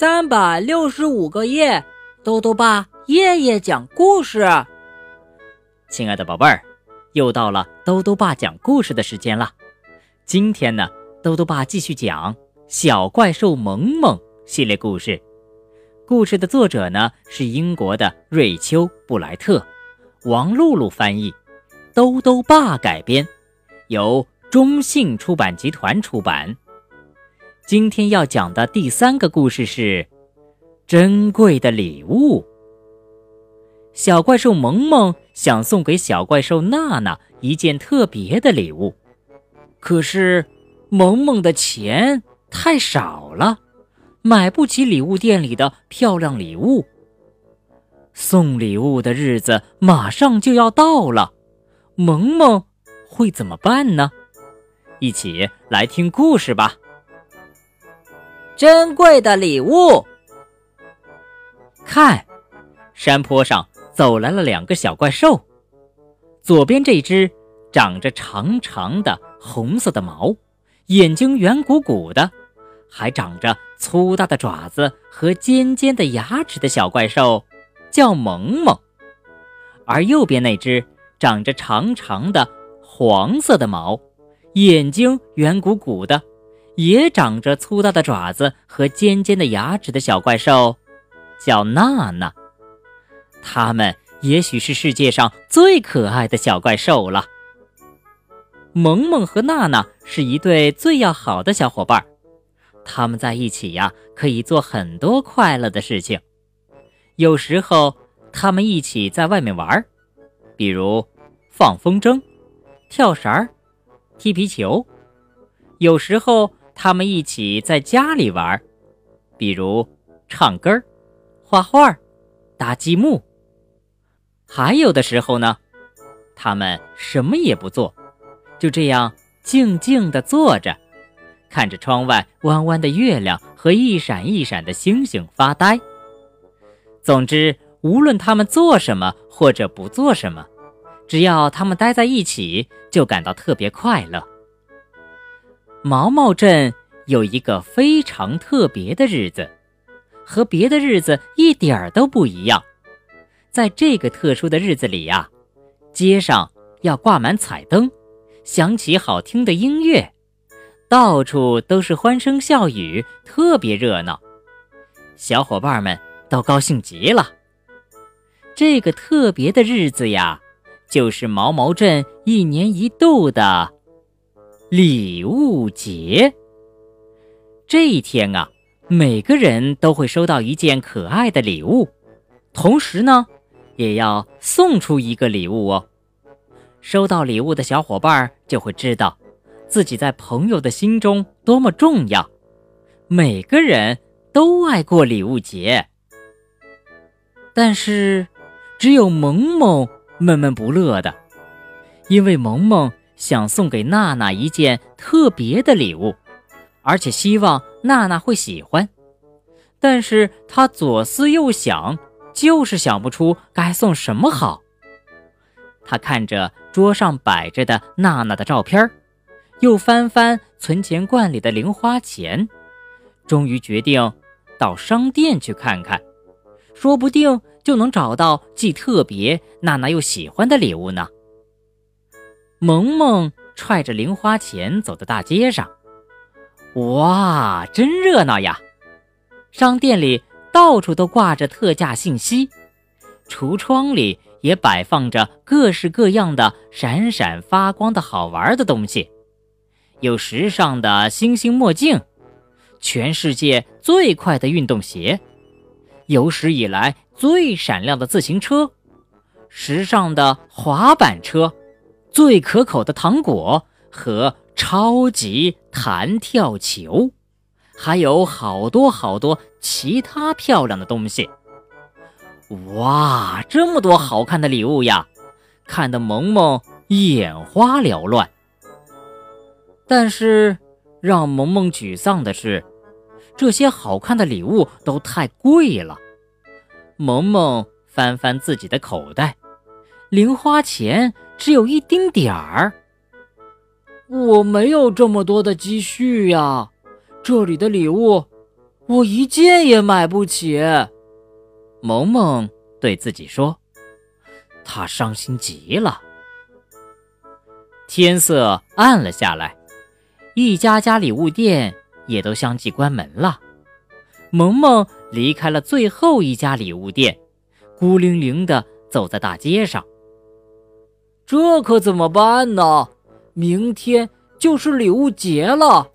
三百六十五个夜，豆豆爸夜夜讲故事。亲爱的宝贝儿，又到了豆豆爸讲故事的时间了。今天呢，豆豆爸继续讲《小怪兽萌萌》系列故事。故事的作者呢是英国的瑞秋·布莱特，王露露翻译，豆豆爸改编，由中信出版集团出版。今天要讲的第三个故事是珍贵的礼物。小怪兽萌萌想送给小怪兽娜娜一件特别的礼物，可是萌萌的钱太少了，买不起礼物店里的漂亮礼物。送礼物的日子马上就要到了，萌萌会怎么办呢？一起来听故事吧。珍贵的礼物。看，山坡上走来了两个小怪兽。左边这只长着长长的红色的毛，眼睛圆鼓鼓的，还长着粗大的爪子和尖尖的牙齿的小怪兽，叫萌萌。而右边那只长着长长的黄色的毛，眼睛圆鼓鼓的。也长着粗大的爪子和尖尖的牙齿的小怪兽，叫娜娜。它们也许是世界上最可爱的小怪兽了。萌萌和娜娜是一对最要好的小伙伴，他们在一起呀，可以做很多快乐的事情。有时候，他们一起在外面玩，比如放风筝、跳绳、踢皮球。有时候，他们一起在家里玩，比如唱歌、画画、搭积木。还有的时候呢，他们什么也不做，就这样静静地坐着，看着窗外弯弯的月亮和一闪一闪的星星发呆。总之，无论他们做什么或者不做什么，只要他们待在一起，就感到特别快乐。毛毛镇有一个非常特别的日子，和别的日子一点儿都不一样。在这个特殊的日子里呀，街上要挂满彩灯，响起好听的音乐，到处都是欢声笑语，特别热闹。小伙伴们都高兴极了。这个特别的日子呀，就是毛毛镇一年一度的。礼物节这一天啊，每个人都会收到一件可爱的礼物，同时呢，也要送出一个礼物哦。收到礼物的小伙伴就会知道，自己在朋友的心中多么重要。每个人都爱过礼物节，但是只有萌萌闷闷不乐的，因为萌萌。想送给娜娜一件特别的礼物，而且希望娜娜会喜欢。但是他左思右想，就是想不出该送什么好。他看着桌上摆着的娜娜的照片，又翻翻存钱罐里的零花钱，终于决定到商店去看看，说不定就能找到既特别、娜娜又喜欢的礼物呢。萌萌揣着零花钱走在大街上，哇，真热闹呀！商店里到处都挂着特价信息，橱窗里也摆放着各式各样的闪闪发光的好玩的东西，有时尚的星星墨镜，全世界最快的运动鞋，有史以来最闪亮的自行车，时尚的滑板车。最可口的糖果和超级弹跳球，还有好多好多其他漂亮的东西。哇，这么多好看的礼物呀，看得萌萌眼花缭乱。但是让萌萌沮丧的是，这些好看的礼物都太贵了。萌萌翻翻自己的口袋，零花钱。只有一丁点儿，我没有这么多的积蓄呀。这里的礼物，我一件也买不起。萌萌对自己说，他伤心极了。天色暗了下来，一家家礼物店也都相继关门了。萌萌离开了最后一家礼物店，孤零零地走在大街上。这可怎么办呢？明天就是礼物节了，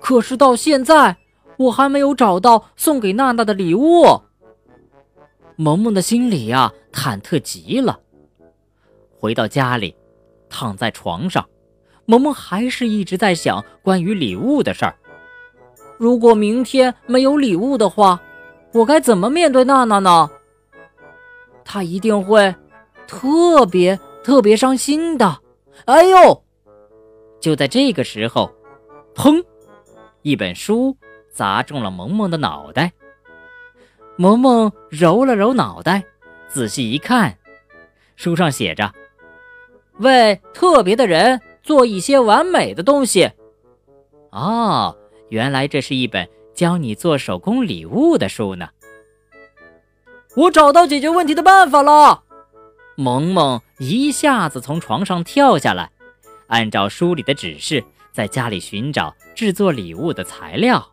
可是到现在我还没有找到送给娜娜的礼物。萌萌的心里呀，忐忑极了。回到家里。躺在床上，萌萌还是一直在想关于礼物的事儿。如果明天没有礼物的话，我该怎么面对娜娜呢？她一定会特别特别伤心的。哎呦！就在这个时候，砰！一本书砸中了萌萌的脑袋。萌萌揉了揉脑袋，仔细一看，书上写着。为特别的人做一些完美的东西。哦，原来这是一本教你做手工礼物的书呢。我找到解决问题的办法了。萌萌一下子从床上跳下来，按照书里的指示，在家里寻找制作礼物的材料。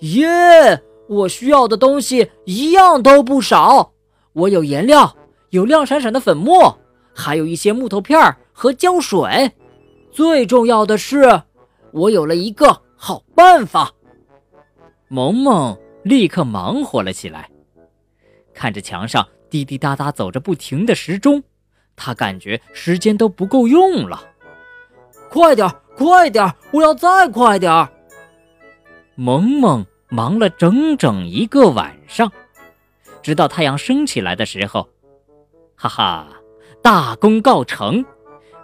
耶！我需要的东西一样都不少。我有颜料，有亮闪闪的粉末。还有一些木头片和胶水，最重要的是，我有了一个好办法。萌萌立刻忙活了起来，看着墙上滴滴答答走着不停的时钟，他感觉时间都不够用了。快点，快点，我要再快点！萌萌忙了整整一个晚上，直到太阳升起来的时候，哈哈。大功告成，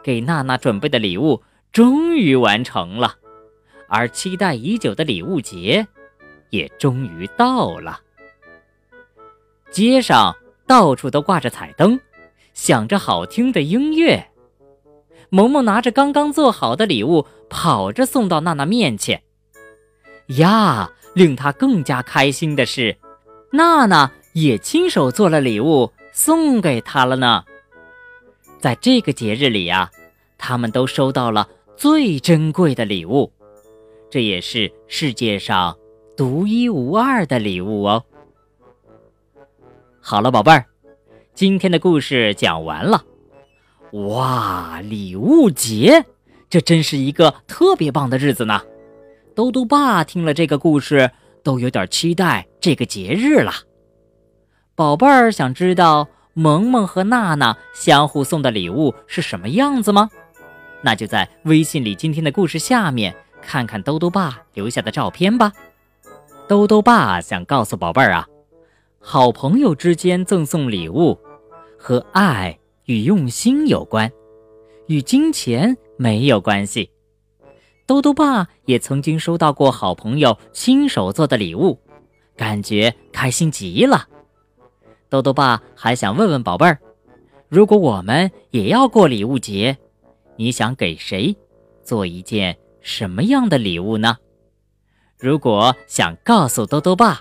给娜娜准备的礼物终于完成了，而期待已久的礼物节也终于到了。街上到处都挂着彩灯，响着好听的音乐。萌萌拿着刚刚做好的礼物，跑着送到娜娜面前。呀，令她更加开心的是，娜娜也亲手做了礼物送给她了呢。在这个节日里呀，他们都收到了最珍贵的礼物，这也是世界上独一无二的礼物哦。好了，宝贝儿，今天的故事讲完了。哇，礼物节，这真是一个特别棒的日子呢。兜兜爸听了这个故事，都有点期待这个节日了。宝贝儿想知道。萌萌和娜娜相互送的礼物是什么样子吗？那就在微信里今天的故事下面看看兜兜爸留下的照片吧。兜兜爸想告诉宝贝儿啊，好朋友之间赠送礼物，和爱与用心有关，与金钱没有关系。兜兜爸也曾经收到过好朋友亲手做的礼物，感觉开心极了。豆豆爸还想问问宝贝儿，如果我们也要过礼物节，你想给谁做一件什么样的礼物呢？如果想告诉豆豆爸，